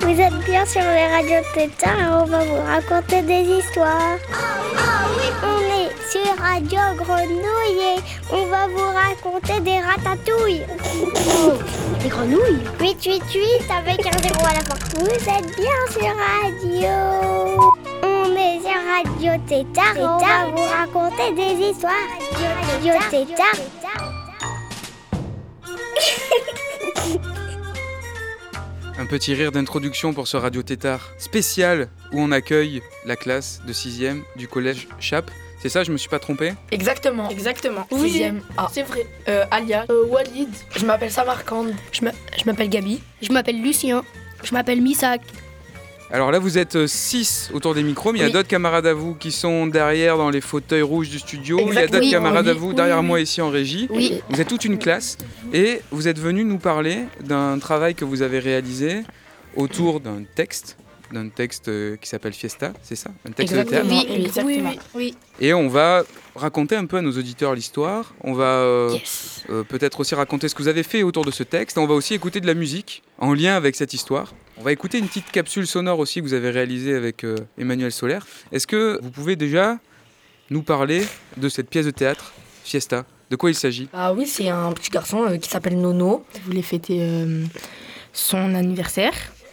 Vous êtes bien sur les radios Tétard et on va vous raconter des histoires. On est sur Radio Grenouille et on va vous raconter des ratatouilles. Des grenouilles 888 avec un zéro à la fin. Vous êtes bien sur Radio. Radio Tétard et on va vous raconter des histoires. Radio Tétard. Un petit rire d'introduction pour ce Radio Tétard spécial où on accueille la classe de 6e du collège Chap. C'est ça, je me suis pas trompé? Exactement, exactement. Oui. Sixième A. C'est vrai. Euh, Alia, Euh, Walid. je m'appelle Samarkand. Je m'appelle Gabi. Je m'appelle Lucien. Je m'appelle Misak. Alors là, vous êtes 6 autour des micros, mais il y a d'autres camarades à vous qui sont derrière dans les fauteuils rouges du studio. Il y a d'autres oui, camarades oui, à vous derrière oui. moi ici en régie. Oui. Vous êtes toute une classe et vous êtes venus nous parler d'un travail que vous avez réalisé autour d'un texte, d'un texte euh, qui s'appelle Fiesta, c'est ça? Un texte de théâtre? Exactement. Oui, exactement. oui, oui. Et on va raconter un peu à nos auditeurs l'histoire. On va euh, Yes. euh, peut-être aussi raconter ce que vous avez fait autour de ce texte. On va aussi écouter de la musique en lien avec cette histoire. On va écouter une petite capsule sonore aussi que vous avez réalisée avec euh, Emmanuel Solaire. Est-ce que vous pouvez déjà nous parler de cette pièce de théâtre, Fiesta? De quoi il s'agit? Ah oui, c'est un petit garçon euh, qui s'appelle Nono. Il voulait fêter euh, son anniversaire?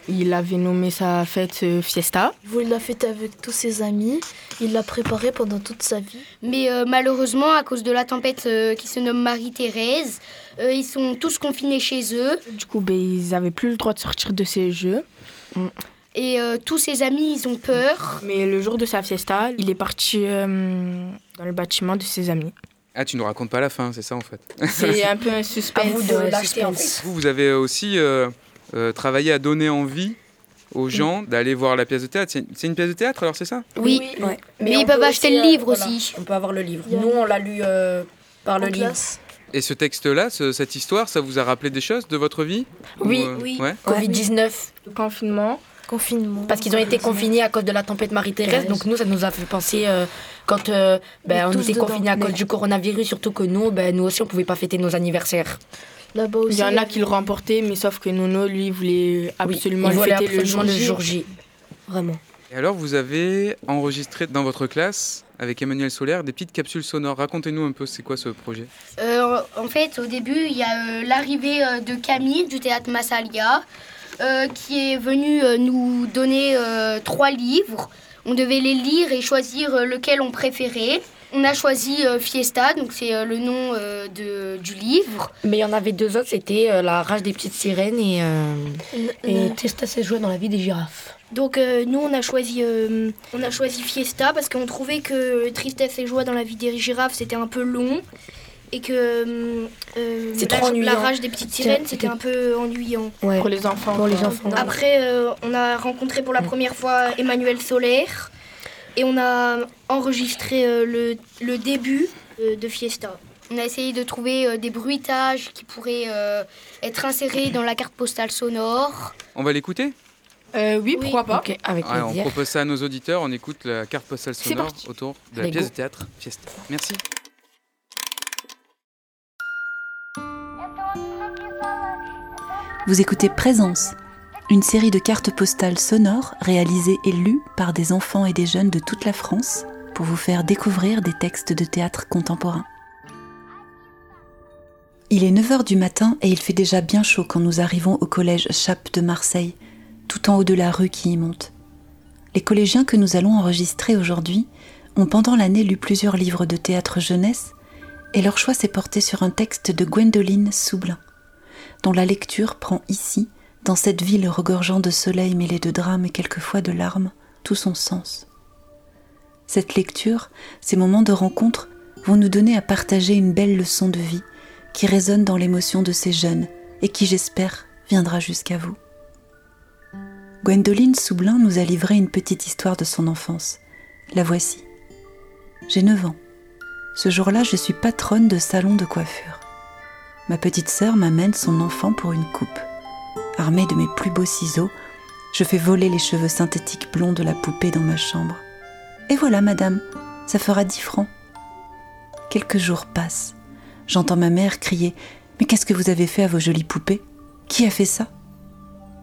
Il avait nommé sa fête euh, Fiesta. Il l'a fait avec tous ses amis. Il l'a préparé pendant toute sa vie. Mais euh, malheureusement, à cause de la tempête euh, qui se nomme Marie-Thérèse, euh, ils sont tous confinés chez eux. Du coup, ben, ils n'avaient plus le droit de sortir de ces jeux. Et euh, tous ses amis, ils ont peur. Mais le jour de sa fiesta, il est parti euh, dans le bâtiment de ses amis. Ah, tu nous racontes pas la fin, c'est ça en fait. C'est un peu un À suspense. vous de l'acheter en suspense. fait. Vous, vous avez aussi euh, euh, travaillé à donner envie aux gens d'aller voir la pièce de théâtre. C'est une pièce de théâtre alors c'est ça? Oui. Ouais. Mais on ils peuvent peut acheter aussi, le euh, livre voilà, aussi. On peut avoir le livre. Nous, on l'a lu euh, par le En livre. classe. Et ce texte-là, ce- cette histoire, ça vous a rappelé des choses de votre vie? Oui, Ou, euh, oui. ouais Covid-19. Le confinement. Confinement. Parce qu'ils ont été confinés à cause de la tempête Marie-Thérèse. Donc nous, ça nous a fait penser euh, quand euh, ben, On tous était dedans. confinés à cause Mais- du coronavirus, surtout que nous, ben, nous aussi, on pouvait pas fêter nos anniversaires. Là-bas Il y en a qui le remportaient, mais sauf que Nono, lui, voulait absolument Oui, le il voulait fêter le jour le J. jour J. Vraiment. Et alors, vous avez enregistré dans votre classe, avec Emmanuel Solaire, des petites capsules sonores. Racontez-nous un peu, c'est quoi ce projet? Euh, en fait, au début, il y a euh, l'arrivée euh, de Camille du théâtre Massalia, euh, qui est venue euh, nous donner euh, trois livres. On devait les lire et choisir euh, lequel on préférait. On a choisi euh, Fiesta, donc c'est euh, le nom euh, de, du livre. Mais il y en avait deux autres, c'était euh, La rage des petites sirènes et, euh, et Testa ses jouets dans la vie des girafes. Donc euh, nous, on a choisi, euh, on a choisi Fiesta parce qu'on trouvait que Tristesse et joie dans la vie des girafes, c'était un peu long. Et que euh, euh, C'est la, trop la rage des petites sirènes, c'était un peu ennuyant. Ouais. Pour les enfants. Pour les quoi. enfants. Après, euh, on a rencontré pour la première fois Emmanuel Solaire et on a enregistré euh, le, le début euh, de Fiesta. On a essayé de trouver euh, des bruitages qui pourraient euh, être insérés dans la carte postale sonore. On va l'écouter? Euh, oui, Oui. pourquoi pas. Avec Ouais, On propose ça à nos auditeurs, on écoute la carte postale sonore autour de la Allez, pièce go. de théâtre Fiesta. Merci. Vous écoutez Présence, une série de cartes postales sonores réalisées et lues par des enfants et des jeunes de toute la France pour vous faire découvrir des textes de théâtre contemporain. Il est 9h du matin et il fait déjà bien chaud quand nous arrivons au collège Chape de Marseille, tout en haut de la rue qui y monte. Les collégiens que nous allons enregistrer aujourd'hui ont pendant l'année lu plusieurs livres de théâtre jeunesse et leur choix s'est porté sur un texte de Gwendoline Soublin dont la lecture prend ici, dans cette ville regorgeant de soleil mêlé de drames et quelquefois de larmes, tout son sens. Cette lecture, ces moments de rencontre, vont nous donner à partager une belle leçon de vie qui résonne dans l'émotion de ces jeunes et qui, j'espère, viendra jusqu'à vous. Gwendoline Soublin nous a livré une petite histoire de son enfance. La voici. J'ai 9 ans. Ce jour-là, je suis patronne de salon de coiffure. Ma petite sœur m'amène son enfant pour une coupe. Armée de mes plus beaux ciseaux, je fais voler les cheveux synthétiques blonds de la poupée dans ma chambre. Et voilà, madame, Ça fera dix francs. Quelques jours passent. J'entends ma mère crier Mais qu'est-ce que vous avez fait à vos jolies poupées? Qui a fait ça?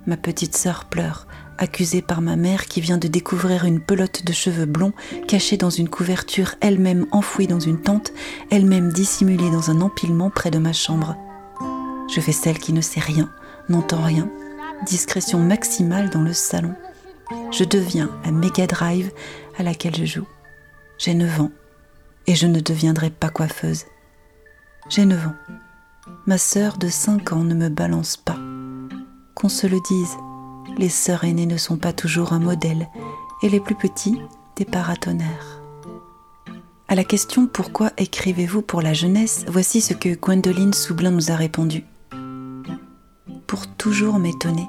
Ma petite sœur pleure, accusée par ma mère qui vient de découvrir une pelote de cheveux blonds cachée dans une couverture, elle-même enfouie dans une tente, elle-même dissimulée dans un empilement près de ma chambre. Je fais celle qui ne sait rien, n'entend rien, discrétion maximale dans le salon. Je deviens la méga drive à laquelle je joue. J'ai 9 ans et je ne deviendrai pas coiffeuse. J'ai 9 ans. Ma sœur de 5 ans ne me balance pas. Qu'on se le dise, les sœurs aînées ne sont pas toujours un modèle et les plus petits des paratonnerres. À la question pourquoi écrivez-vous pour la jeunesse, voici ce que Gwendoline Soublin nous a répondu. Pour toujours m'étonner,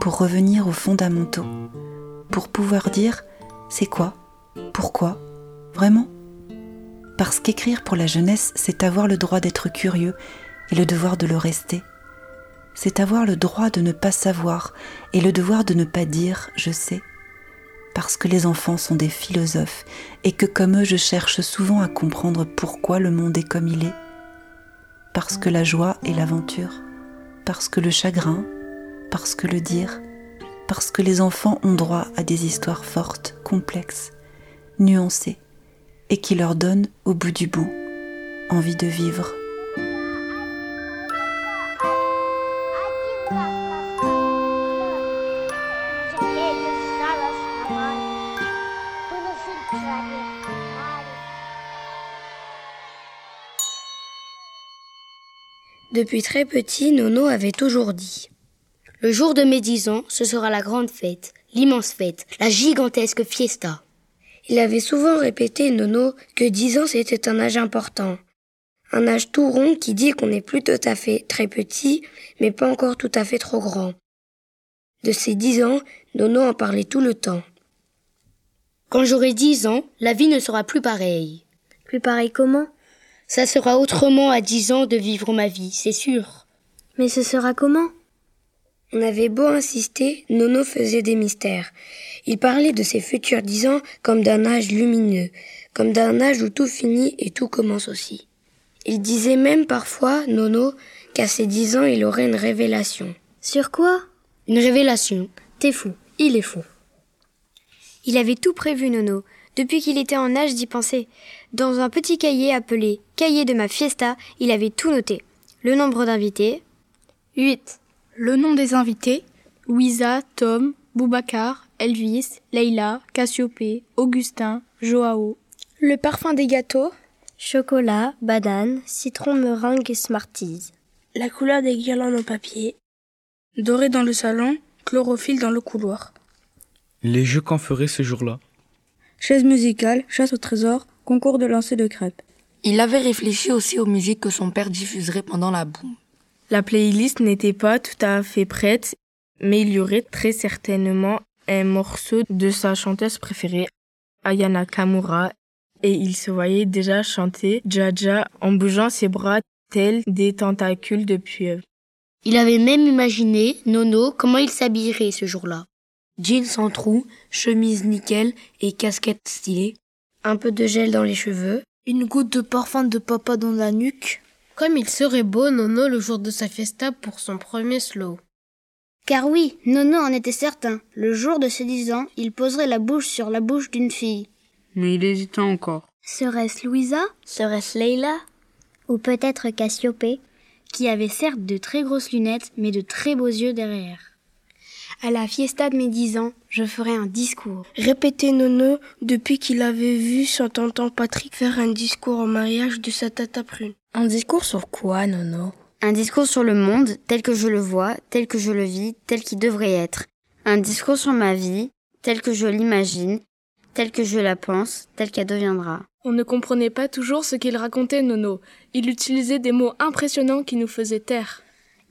pour revenir aux fondamentaux, pour pouvoir dire c'est quoi, pourquoi, vraiment? Parce qu'écrire pour la jeunesse, c'est avoir le droit d'être curieux et le devoir de le rester. C'est avoir le droit de ne pas savoir et le devoir de ne pas dire je sais. Parce que les enfants sont des philosophes et que comme eux je cherche souvent à comprendre pourquoi le monde est comme il est. Parce que la joie est l'aventure. Parce que le chagrin. Parce que le dire. Parce que les enfants ont droit à des histoires fortes, complexes, nuancées, et qui leur donnent, au bout du bout, envie de vivre. Depuis très petit, Nono avait toujours dit Le jour de mes dix ans, ce sera la grande fête, l'immense fête, la gigantesque fiesta. Il avait souvent répété, Nono, que dix ans c'était un âge important. Un âge tout rond qui dit qu'on n'est plus tout à fait très petit, mais pas encore tout à fait trop grand. De ces dix ans, Nono en parlait tout le temps. Quand j'aurai dix ans, la vie ne sera plus pareille. Plus pareil comment? Ça sera autrement à dix ans de vivre ma vie, c'est sûr. Mais ce sera comment? On avait beau insister, Nono faisait des mystères. Il parlait de ses futurs dix ans comme d'un âge lumineux, comme d'un âge où tout finit et tout commence aussi. Il disait même parfois, Nono, qu'à ses dix ans il aurait une révélation. Sur quoi? Une révélation. T'es fou, il est fou. Il avait tout prévu, Nono, depuis qu'il était en âge d'y penser. Dans un petit cahier appelé Cahier de ma fiesta, il avait tout noté. Le nombre d'invités. 8. Le nom des invités. Ouisa, Tom, Boubacar, Elvis, Leila, Cassiopée, Augustin, Joao. Le parfum des gâteaux. Chocolat, banane, citron, meringue et smarties. La couleur des guirlandes en papier. Doré dans le salon, chlorophylle dans le couloir. Les jeux qu'on ferait ce jour-là. Chaise musicale, chasse au trésor, concours de lancer de crêpes. Il avait réfléchi aussi aux musiques que son père diffuserait pendant la boum. La playlist n'était pas tout à fait prête, mais il y aurait très certainement un morceau de sa chanteuse préférée, Ayana Kamura, et il se voyait déjà chanter Jaja en bougeant ses bras tels des tentacules de pieuvre. Il avait même imaginé, Nono, comment il s'habillerait ce jour-là. Jeans sans trou, chemise nickel et casquette stylée. Un peu de gel dans les cheveux. Une goutte de parfum de papa dans la nuque. Comme il serait beau, Nono, le jour de sa fiesta pour son premier slow. Car oui, Nono en était certain. Le jour de ses dix ans, il poserait la bouche sur la bouche d'une fille. Mais il hésitait encore. Serait-ce Louisa Serait-ce Leila Ou peut-être Cassiopée, qui avait certes de très grosses lunettes, mais de très beaux yeux derrière. À la fiesta de mes dix ans, je ferai un discours. Répétait Nono depuis qu'il avait vu son tonton Patrick faire un discours au mariage de sa tata prune. Un discours sur quoi, Nono? Un discours sur le monde tel que je le vois, tel que je le vis, tel qu'il devrait être. Un discours sur ma vie, tel que je l'imagine, tel que je la pense, tel qu'elle deviendra. On ne comprenait pas toujours ce qu'il racontait, Nono. Il utilisait des mots impressionnants qui nous faisaient taire.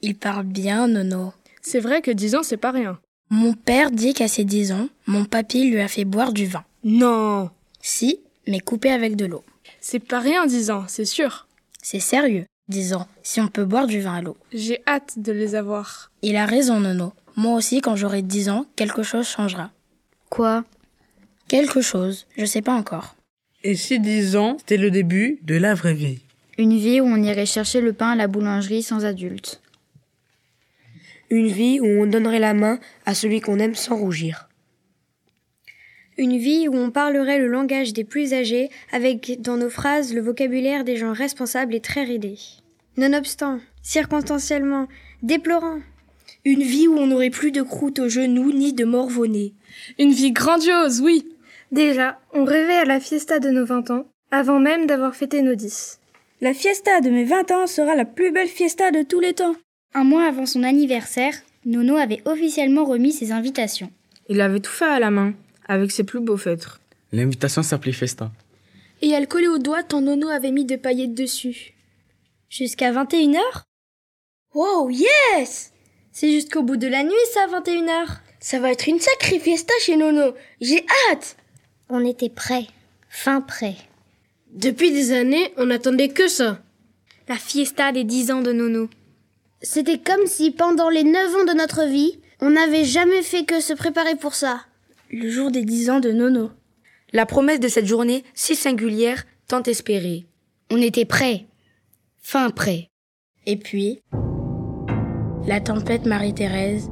Il parle bien, Nono. C'est vrai que dix ans, c'est pas rien. Mon père dit qu'à ses dix ans, mon papy lui a fait boire du vin. Non Si, mais coupé avec de l'eau. C'est pas rien, dix ans, c'est sûr. C'est sérieux, dix ans, si on peut boire du vin à l'eau. J'ai hâte de les avoir. Il a raison, Nono. Moi aussi, quand j'aurai dix ans, quelque chose changera. Quoi? Quelque chose, je sais pas encore. Et ces dix ans, c'était le début de la vraie vie? Une vie où on irait chercher le pain à la boulangerie sans adultes. Une vie où on donnerait la main à celui qu'on aime sans rougir. Une vie où on parlerait le langage des plus âgés avec dans nos phrases le vocabulaire des gens responsables et très ridés. Nonobstant, circonstanciellement, déplorant. Une vie où on n'aurait plus de croûte aux genoux ni de morvonnés. Une vie grandiose, oui. Déjà, on rêvait à la fiesta de nos 20 ans, avant même d'avoir fêté nos 10. La fiesta de mes 20 ans sera la plus belle fiesta de tous les temps. Un mois avant son anniversaire, Nono avait officiellement remis ses invitations. Il avait tout fait à la main, avec ses plus beaux feutres. L'invitation s'appelait Festa. Et elle collait au doigt tant Nono avait mis de paillettes dessus. Jusqu'à 21h Wow, yes C'est jusqu'au bout de la nuit, ça, 21h. Ça va être une sacrée fiesta chez Nono. J'ai hâte On était prêts. Fin prêts. Depuis des années, on n'attendait que ça. La fiesta des 10 ans de Nono. C'était comme si pendant les 9 ans de notre vie, on n'avait jamais fait que se préparer pour ça. Le jour des 10 ans de Nono. La promesse de cette journée si singulière, tant espérée. On était prêts. Fin prêts. Et puis, la tempête Marie-Thérèse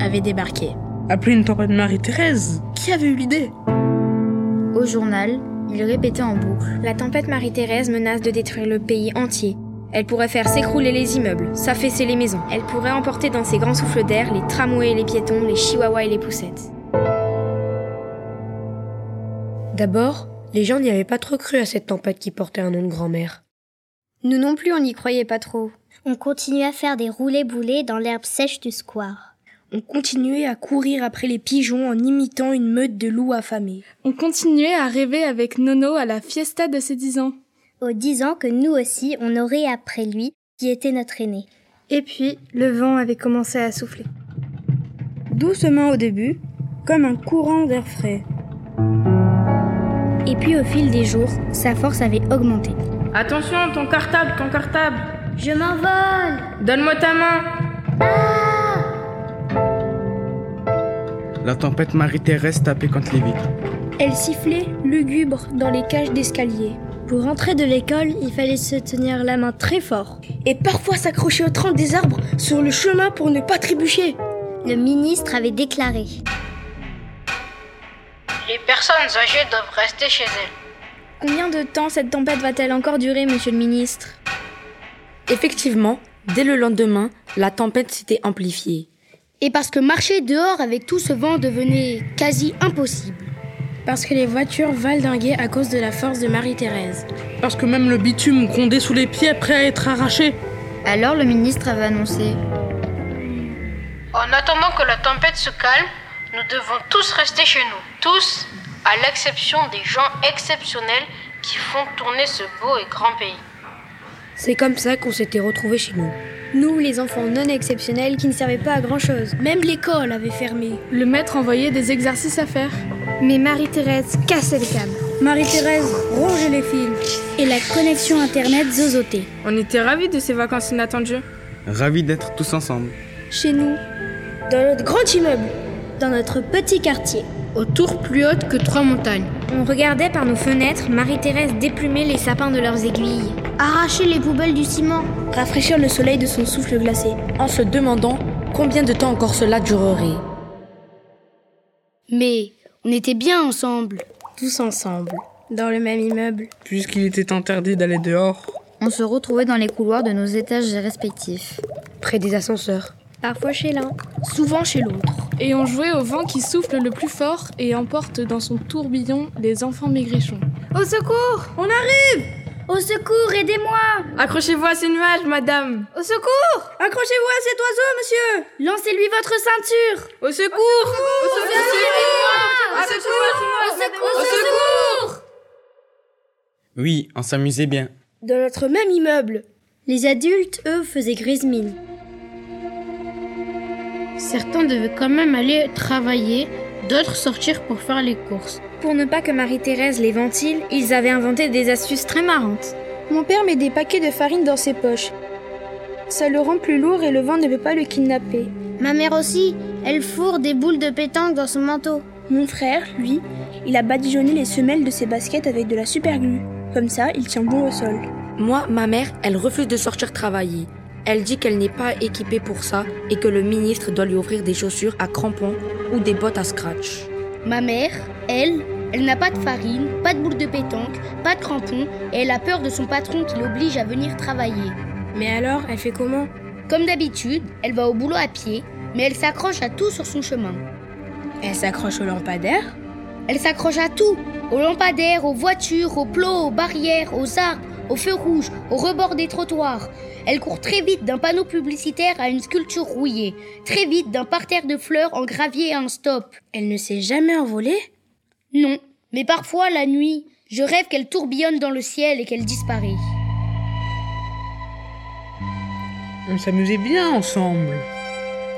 avait débarqué. Après une tempête Marie-Thérèse Qui avait eu l'idée? Au journal, il répétait en boucle. La tempête Marie-Thérèse menace de détruire le pays entier. Elle pourrait faire s'écrouler les immeubles, s'affaisser les maisons. Elle pourrait emporter dans ses grands souffles d'air les tramways et les piétons, les chihuahuas et les poussettes. D'abord, les gens n'y avaient pas trop cru à cette tempête qui portait un nom de grand-mère. Nous non plus, on n'y croyait pas trop. On continuait à faire des roulés-boulés dans l'herbe sèche du square. On continuait à courir après les pigeons en imitant une meute de loups affamés. On continuait à rêver avec Nono à la fiesta de ses dix ans. Aux dix ans que nous aussi on aurait après lui, qui était notre aîné. Et puis, le vent avait commencé à souffler. Doucement au début, comme un courant d'air frais. Et puis au fil des jours, sa force avait augmenté. Attention, ton cartable, ton cartable. Je m'envole. Donne-moi ta main. Ah La tempête Marie-Thérèse tapait contre les vitres. Elle sifflait, lugubre, dans les cages d'escalier. Pour rentrer de l'école, il fallait se tenir la main très fort. Et parfois s'accrocher aux troncs des arbres sur le chemin pour ne pas trébucher. Le ministre avait déclaré Les personnes âgées doivent rester chez elles. Combien de temps cette tempête va-t-elle encore durer, monsieur le ministre? Effectivement, dès le lendemain, la tempête s'était amplifiée. Et parce que marcher dehors avec tout ce vent devenait quasi impossible. Parce que les voitures valdinguaient à cause de la force de Marie-Thérèse. Parce que même le bitume grondait sous les pieds prêt à être arraché. Alors le ministre avait annoncé En attendant que la tempête se calme, nous devons tous rester chez nous. Tous, à l'exception des gens exceptionnels qui font tourner ce beau et grand pays. C'est comme ça qu'on s'était retrouvés chez nous. Nous, les enfants non exceptionnels qui ne servaient pas à grand-chose. Même l'école avait fermé. Le maître envoyait des exercices à faire. Mais Marie-Thérèse cassait le câble. Marie-Thérèse rongeait les fils. Et la connexion internet zozotait. On était ravis de ces vacances inattendues. Ravis d'être tous ensemble. Chez nous. Dans notre grand immeuble. Dans notre petit quartier. Autour plus haute que trois montagnes. On regardait par nos fenêtres Marie-Thérèse déplumer les sapins de leurs aiguilles. Arracher les poubelles du ciment. Rafraîchir le soleil de son souffle glacé. En se demandant combien de temps encore cela durerait. Mais on était bien ensemble. Tous ensemble. Dans le même immeuble. Puisqu'il était interdit d'aller dehors. On se retrouvait dans les couloirs de nos étages respectifs. Près des ascenseurs. Parfois chez l'un. Souvent chez l'autre. Et on jouait au vent qui souffle le plus fort et emporte dans son tourbillon les enfants maigrichons. Au secours On arrive Au secours, aidez-moi Accrochez-vous à ces nuages, madame. Au secours Accrochez-vous à cet oiseau, monsieur Lancez-lui votre ceinture Au secours Au secours Au secours Au secours Au secours Oui, on s'amusait bien. Dans notre même immeuble. Les adultes, eux, faisaient grise mine. Certains devaient quand même aller travailler, d'autres sortir pour faire les courses. Pour ne pas que Marie-Thérèse les ventile, ils avaient inventé des astuces très marrantes. Mon père met des paquets de farine dans ses poches. Ça le rend plus lourd et le vent ne peut pas le kidnapper. Ma mère aussi, elle fourre des boules de pétanque dans son manteau. Mon frère, lui, Il a badigeonné les semelles de ses baskets avec de la superglue. Comme ça, il tient bon au sol. Moi, ma mère, elle refuse de sortir travailler. Elle dit qu'elle n'est pas équipée pour ça et que le ministre doit lui offrir des chaussures à crampons ou des bottes à scratch. Ma mère, elle, elle n'a pas de farine, pas de boule de pétanque, pas de crampons et elle a peur de son patron qui l'oblige à venir travailler. Mais alors, elle fait comment? Comme d'habitude, elle va au boulot à pied, mais elle s'accroche à tout sur son chemin. Elle s'accroche au lampadaire Elle s'accroche à tout aux lampadaires, aux voitures, aux plots, aux barrières, aux arbres, aux feux rouges, au rebord des trottoirs. Elle court très vite d'un panneau publicitaire à une sculpture rouillée, très vite d'un parterre de fleurs en gravier à un stop. Elle ne s'est jamais envolée? Non, mais parfois la nuit, je rêve qu'elle tourbillonne dans le ciel et qu'elle disparaît. On s'amusait bien ensemble.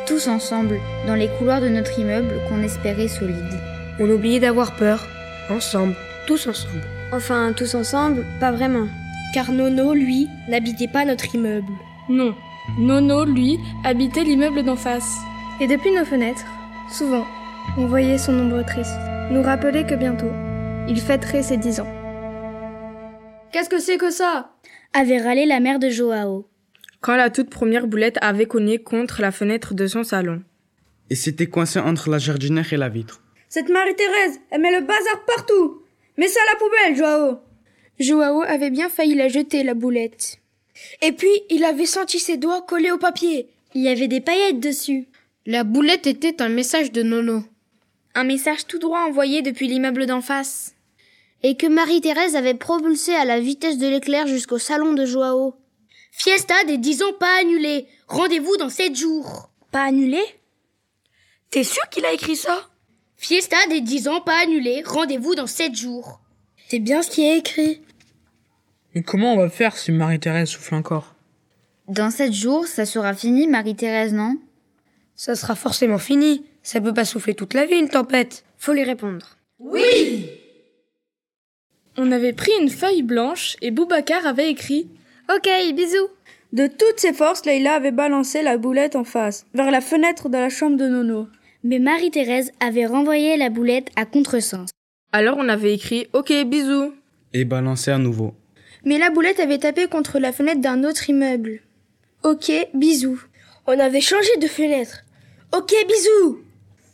Tous ensemble, dans les couloirs de notre immeuble qu'on espérait solide. On oubliait d'avoir peur. Ensemble, tous ensemble. Enfin, tous ensemble, pas vraiment. Car Nono, lui, n'habitait pas notre immeuble. Non. Nono, lui, habitait l'immeuble d'en face. Et depuis nos fenêtres, souvent, on voyait son ombre triste, nous rappeler que bientôt, il fêterait ses dix ans. Qu'est-ce que c'est que ça? Avait râlé la mère de Joao. Quand la toute première boulette avait cogné contre la fenêtre de son salon. Et s'était coincé entre la jardinière et la vitre. Cette Marie-Thérèse, elle met le bazar partout Mets ça à la poubelle, Joao Joao avait bien failli la jeter, la boulette. Et puis, il avait senti ses doigts collés au papier. Il y avait des paillettes dessus. La boulette était un message de Nono. Un message tout droit envoyé depuis l'immeuble d'en face. Et que Marie-Thérèse avait propulsé à la vitesse de l'éclair jusqu'au salon de Joao. Fiesta des 10 ans pas annulée. Rendez-vous dans 7 jours. Pas annulé T'es sûr qu'il a écrit ça? Fiesta des 10 ans pas annulée. Rendez-vous dans 7 jours. C'est bien ce qui est écrit. Mais comment on va faire si Marie-Thérèse souffle encore? Dans 7 jours, ça sera fini, Marie-Thérèse, non? Ça sera forcément fini. Ça peut pas souffler toute la vie, une tempête. Faut lui répondre. Oui On avait pris une feuille blanche et Boubacar avait écrit Ok, bisous. De toutes ses forces, Leïla avait balancé la boulette en face, vers la fenêtre de la chambre de Nono. Mais Marie-Thérèse avait renvoyé la boulette à contresens. Alors on avait écrit Ok, bisous. Et balancé à nouveau. Mais la boulette avait tapé contre la fenêtre d'un autre immeuble. Ok, bisous. On avait changé de fenêtre. Ok, bisous.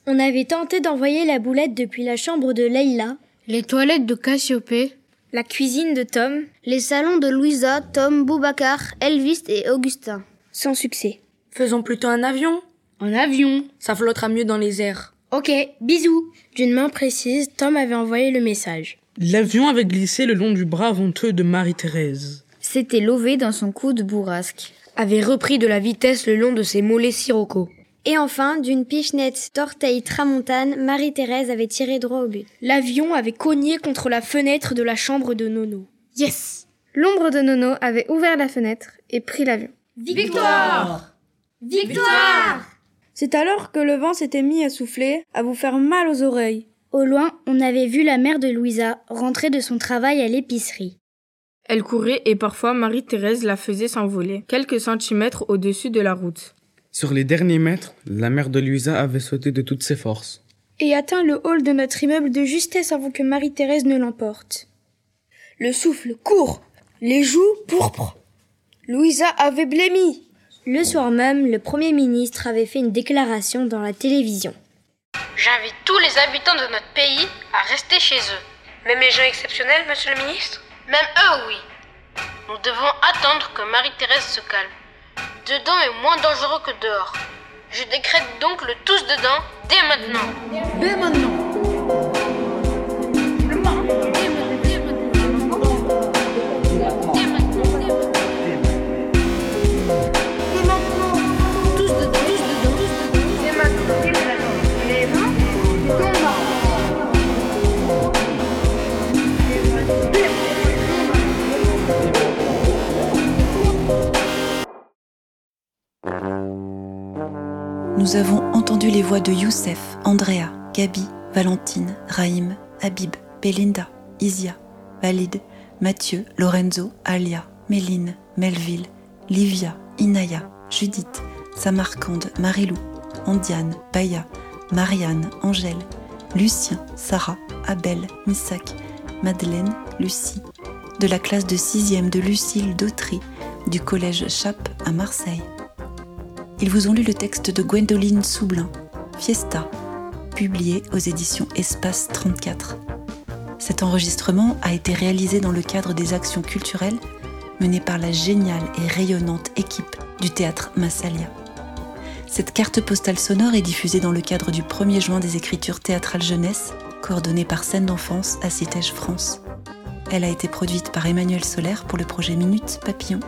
On avait tenté d'envoyer la boulette depuis la chambre de Leïla, les toilettes de Cassiopée, la cuisine de Tom, les salons de Louisa, Tom, Boubacar, Elvis et Augustin. Sans succès. Faisons plutôt un avion. Un avion. Ça flottera mieux dans les airs. Ok, bisous. D'une main précise, Tom avait envoyé le message. L'avion avait glissé le long du bras venteux de Marie-Thérèse. S'était lové dans son coude bourrasque. Avait repris de la vitesse le long de ses mollets sirocco. Et enfin, d'une pichenette d'orteil tramontane, Marie-Thérèse avait tiré droit au but. L'avion avait cogné contre la fenêtre de la chambre de Nono. Yes L'ombre de Nono avait ouvert la fenêtre et pris l'avion. Victoire Victoire C'est alors que le vent s'était mis à souffler, à vous faire mal aux oreilles. Au loin, on avait vu la mère de Louisa rentrer de son travail à l'épicerie. Elle courait et parfois Marie-Thérèse la faisait s'envoler, quelques centimètres au-dessus de la route. Sur les derniers mètres, la mère de Louisa avait sauté de toutes ses forces. Et atteint le hall de notre immeuble de justesse avant que Marie-Thérèse ne l'emporte. Le souffle court, les joues pourpres. Louisa avait blémi. Le soir même, le Premier ministre avait fait une déclaration dans la télévision. J'invite tous les habitants de notre pays à rester chez eux. Même les gens exceptionnels, monsieur le ministre? Même eux, oui. Nous devons attendre que Marie-Thérèse se calme. Dedans est moins dangereux que dehors. Je décrète donc le tous dedans dès maintenant. Dès maintenant. Nous avons entendu les voix de Youssef, Andrea, Gabi, Valentine, Raïm, Habib, Belinda, Isia, Valide, Mathieu, Lorenzo, Alia, Méline, Melville, Livia, Inaya, Judith, Samarcande, Marilou, Andiane, Baya, Marianne, Angèle, Lucien, Sarah, Abel, Missak, Madeleine, Lucie, de la classe de 6e de Lucille Dautry du collège Chappe à Marseille. Ils vous ont lu le texte de Gwendoline Soublin, Fiesta, publié aux éditions Espace 34. Cet enregistrement a été réalisé dans le cadre des actions culturelles menées par la géniale et rayonnante équipe du théâtre Massalia. Cette carte postale sonore est diffusée dans le cadre du 1er juin des écritures théâtrales jeunesse, coordonnée par Scène d'enfance à Citège France. Elle a été produite par Emmanuel Solaire pour le projet Minute Papillon.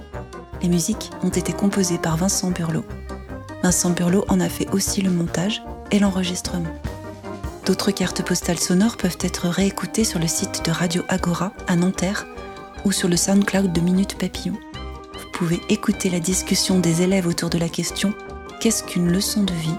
Les musiques ont été composées par Vincent Burlot. Vincent Burlot en a fait aussi le montage et l'enregistrement. D'autres cartes postales sonores peuvent être réécoutées sur le site de Radio Agora à Nanterre ou sur le SoundCloud de Minute Papillon. Vous pouvez écouter la discussion des élèves autour de la question Qu'est-ce qu'une leçon de vie?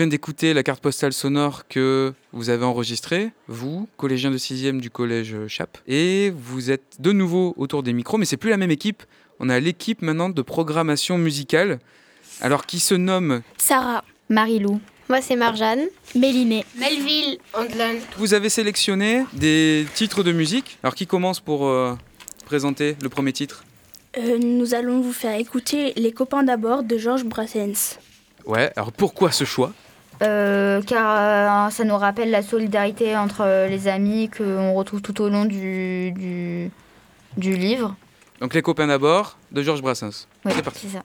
Vient d'écouter la carte postale sonore que vous avez enregistrée, vous, collégien de 6e du collège Chap. Et vous êtes de nouveau autour des micros, mais c'est plus la même équipe. On a l'équipe maintenant de programmation musicale. Alors qui se nomme Sarah. Marilou. Moi c'est Marjane. Mélinée. Melville. Andlan. Vous avez sélectionné des titres de musique. Alors qui commence pour euh, présenter le premier titre? Euh, nous allons vous faire écouter Les copains d'abord de Georges Brassens. Ouais, alors pourquoi ce choix? Euh, car euh, ça nous rappelle la solidarité entre euh, les amis qu'on retrouve tout au long du, du, du livre. Donc Les copains d'abord de Georges Brassens. Oui, c'est parti. c'est ça.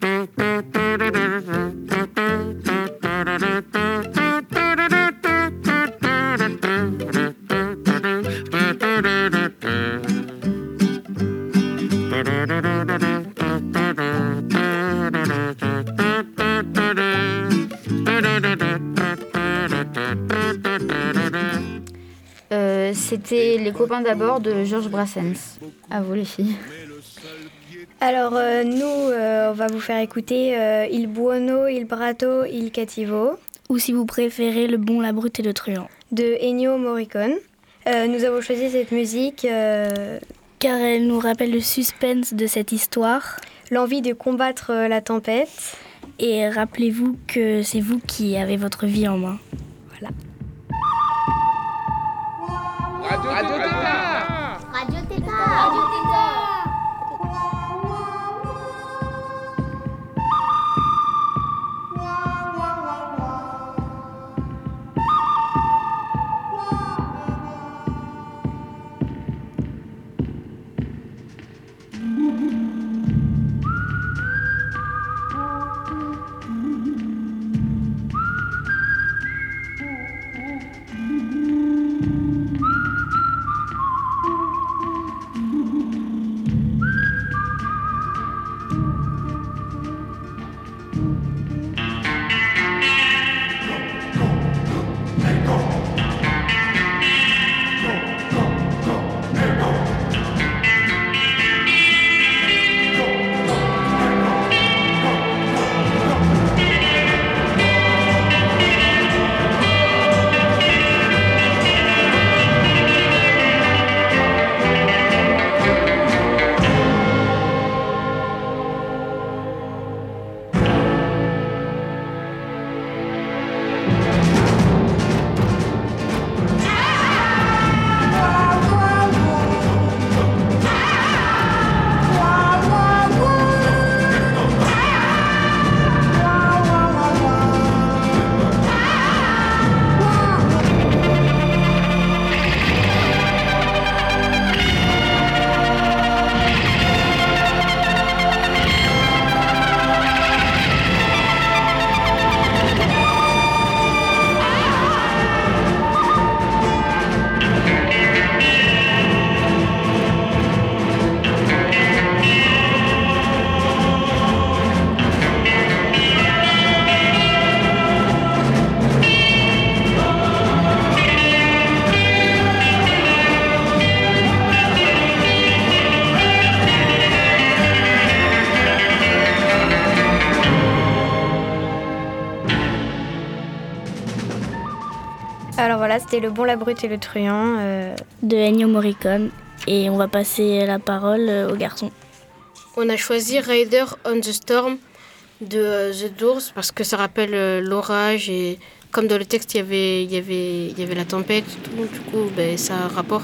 C'était Les copains d'abord de Georges Brassens. À vous les filles. Alors euh, nous, euh, on va vous faire écouter euh, Il buono, il brato, il cattivo. Ou si vous préférez Le bon, la brute et le truand. De Ennio Morricone. Euh, nous avons choisi cette musique euh, Car elle nous rappelle le suspense de cette histoire. l'envie de combattre la tempête. Et rappelez-vous que c'est vous qui avez votre vie en main. Voilà. Radio c'était Le Bon, la Brute et le Truand. euh, De Ennio Morricone. Et on va passer la parole euh, aux garçons. On a choisi Rider on the Storm de euh, The Doors parce que ça rappelle euh, l'orage et comme dans le texte il y avait, il y avait, il y avait la tempête, et tout, du coup ben, ça a un rapport.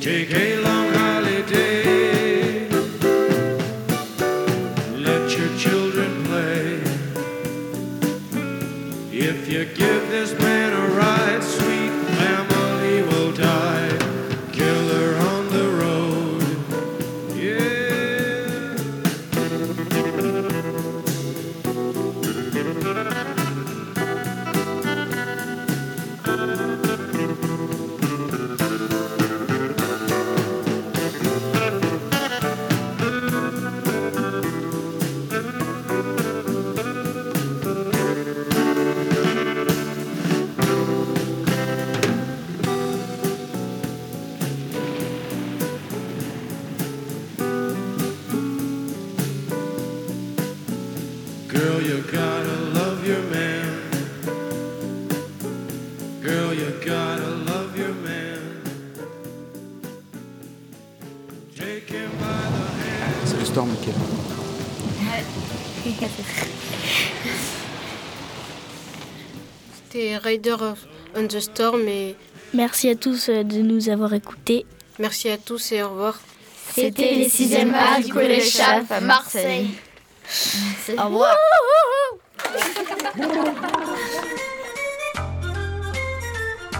Take a long gotta love your man. Take him by the hand. C'est le storm, Michael. C'était Rider on the Storm et Merci à tous euh, de nous avoir écoutés. merci à tous et au revoir. C'était les 6e A du Collège Chaf à Marseille. Au revoir.